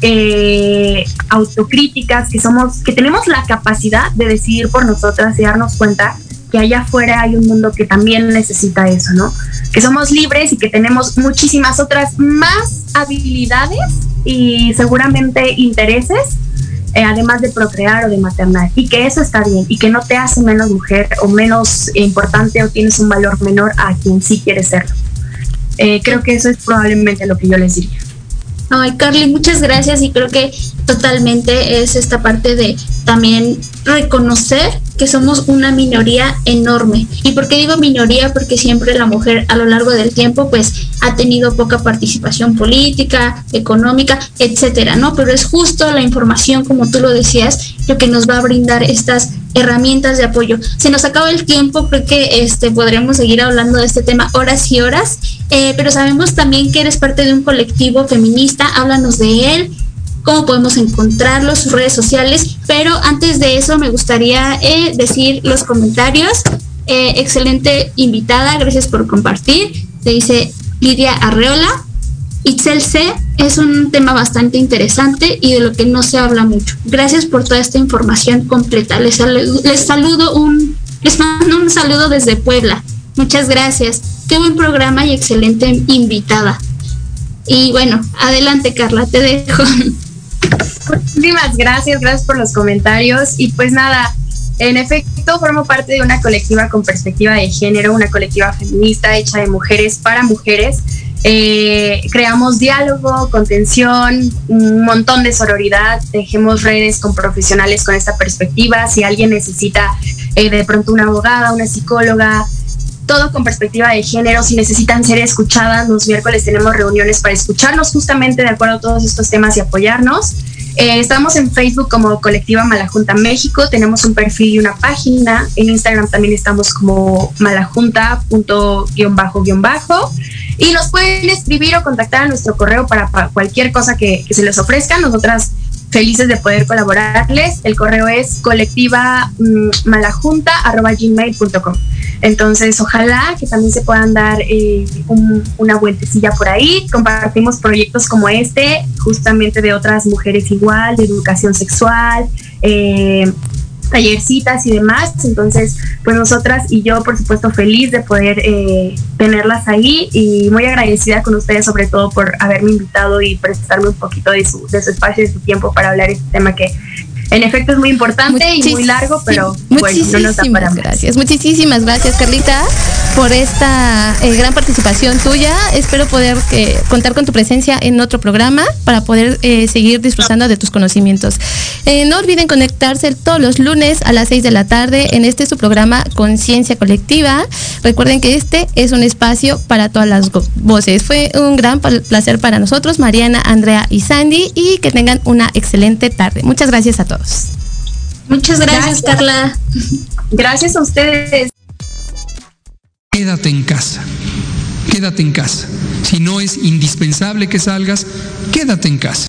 eh, autocríticas, que somos, que tenemos la capacidad de decidir por nosotras y darnos cuenta que allá afuera hay un mundo que también necesita eso, ¿no? Que somos libres y que tenemos muchísimas otras más habilidades y seguramente intereses, eh, además de procrear o de maternar, y que eso está bien y que no te hace menos mujer o menos importante o tienes un valor menor a quien sí quieres serlo. Eh, creo que eso es probablemente lo que yo les diría. Ay, Carly, muchas gracias y creo que totalmente es esta parte de también reconocer que somos una minoría enorme. ¿Y por qué digo minoría? Porque siempre la mujer a lo largo del tiempo pues ha tenido poca participación política, económica, etcétera, ¿no? Pero es justo la información, como tú lo decías, lo que nos va a brindar estas herramientas de apoyo. Se nos acaba el tiempo, creo que este, podremos seguir hablando de este tema horas y horas, eh, pero sabemos también que eres parte de un colectivo feminista, háblanos de él, cómo podemos encontrarlo, sus redes sociales, pero antes de eso me gustaría eh, decir los comentarios. Eh, excelente invitada, gracias por compartir. Se dice Lidia Arreola. Itzel C es un tema bastante interesante y de lo que no se habla mucho. Gracias por toda esta información completa. Les, les saludo un, les mando un saludo desde Puebla. Muchas gracias. Qué buen programa y excelente invitada. Y bueno, adelante Carla, te dejo. Muchísimas gracias, gracias por los comentarios. Y pues nada, en efecto, formo parte de una colectiva con perspectiva de género, una colectiva feminista hecha de mujeres para mujeres. Eh, creamos diálogo, contención, un montón de sororidad, dejemos redes con profesionales con esta perspectiva. Si alguien necesita eh, de pronto una abogada, una psicóloga, todo con perspectiva de género. Si necesitan ser escuchadas, los miércoles tenemos reuniones para escucharnos justamente de acuerdo a todos estos temas y apoyarnos. Eh, estamos en Facebook como Colectiva Malajunta México, tenemos un perfil y una página. En Instagram también estamos como malajunta.guión-bajo-guión-bajo. Y nos pueden escribir o contactar a nuestro correo para, cualquier cosa que, que se les ofrezca. Nosotras felices de poder colaborarles. El correo es colectiva mm, malajunta.gmail.com. Entonces, ojalá que también se puedan dar eh, una vueltecilla por ahí. Compartimos proyectos como este, justamente de otras mujeres igual, de educación sexual, eh, tallercitas y demás. Entonces, pues nosotras y yo, por supuesto, feliz de poder eh, tenerlas ahí y muy agradecida con ustedes, sobre todo por haberme invitado y prestarme un poquito de su, de su espacio y de su tiempo para hablar este tema que en efecto es muy importante y muy largo, pero bueno, no nos da para gracias. Muchísimas gracias, Carlita, por esta eh, gran participación tuya. Espero poder eh, contar con tu presencia en otro programa para poder eh, seguir disfrutando de tus conocimientos. no olviden conectarse todos los lunes a las 6 de la tarde en este su programa Conciencia Colectiva. Recuerden que este es un espacio para todas las voces. Fue un gran placer para nosotros, Mariana, Andrea y Sandy, y que tengan una excelente tarde. Muchas gracias a todos. Muchas gracias, Carla. Gracias a ustedes. Quédate en casa. Quédate en casa. Si no es indispensable que salgas, quédate en casa.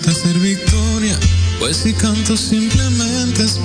Triste hacer victoria. Pues si canto simplemente es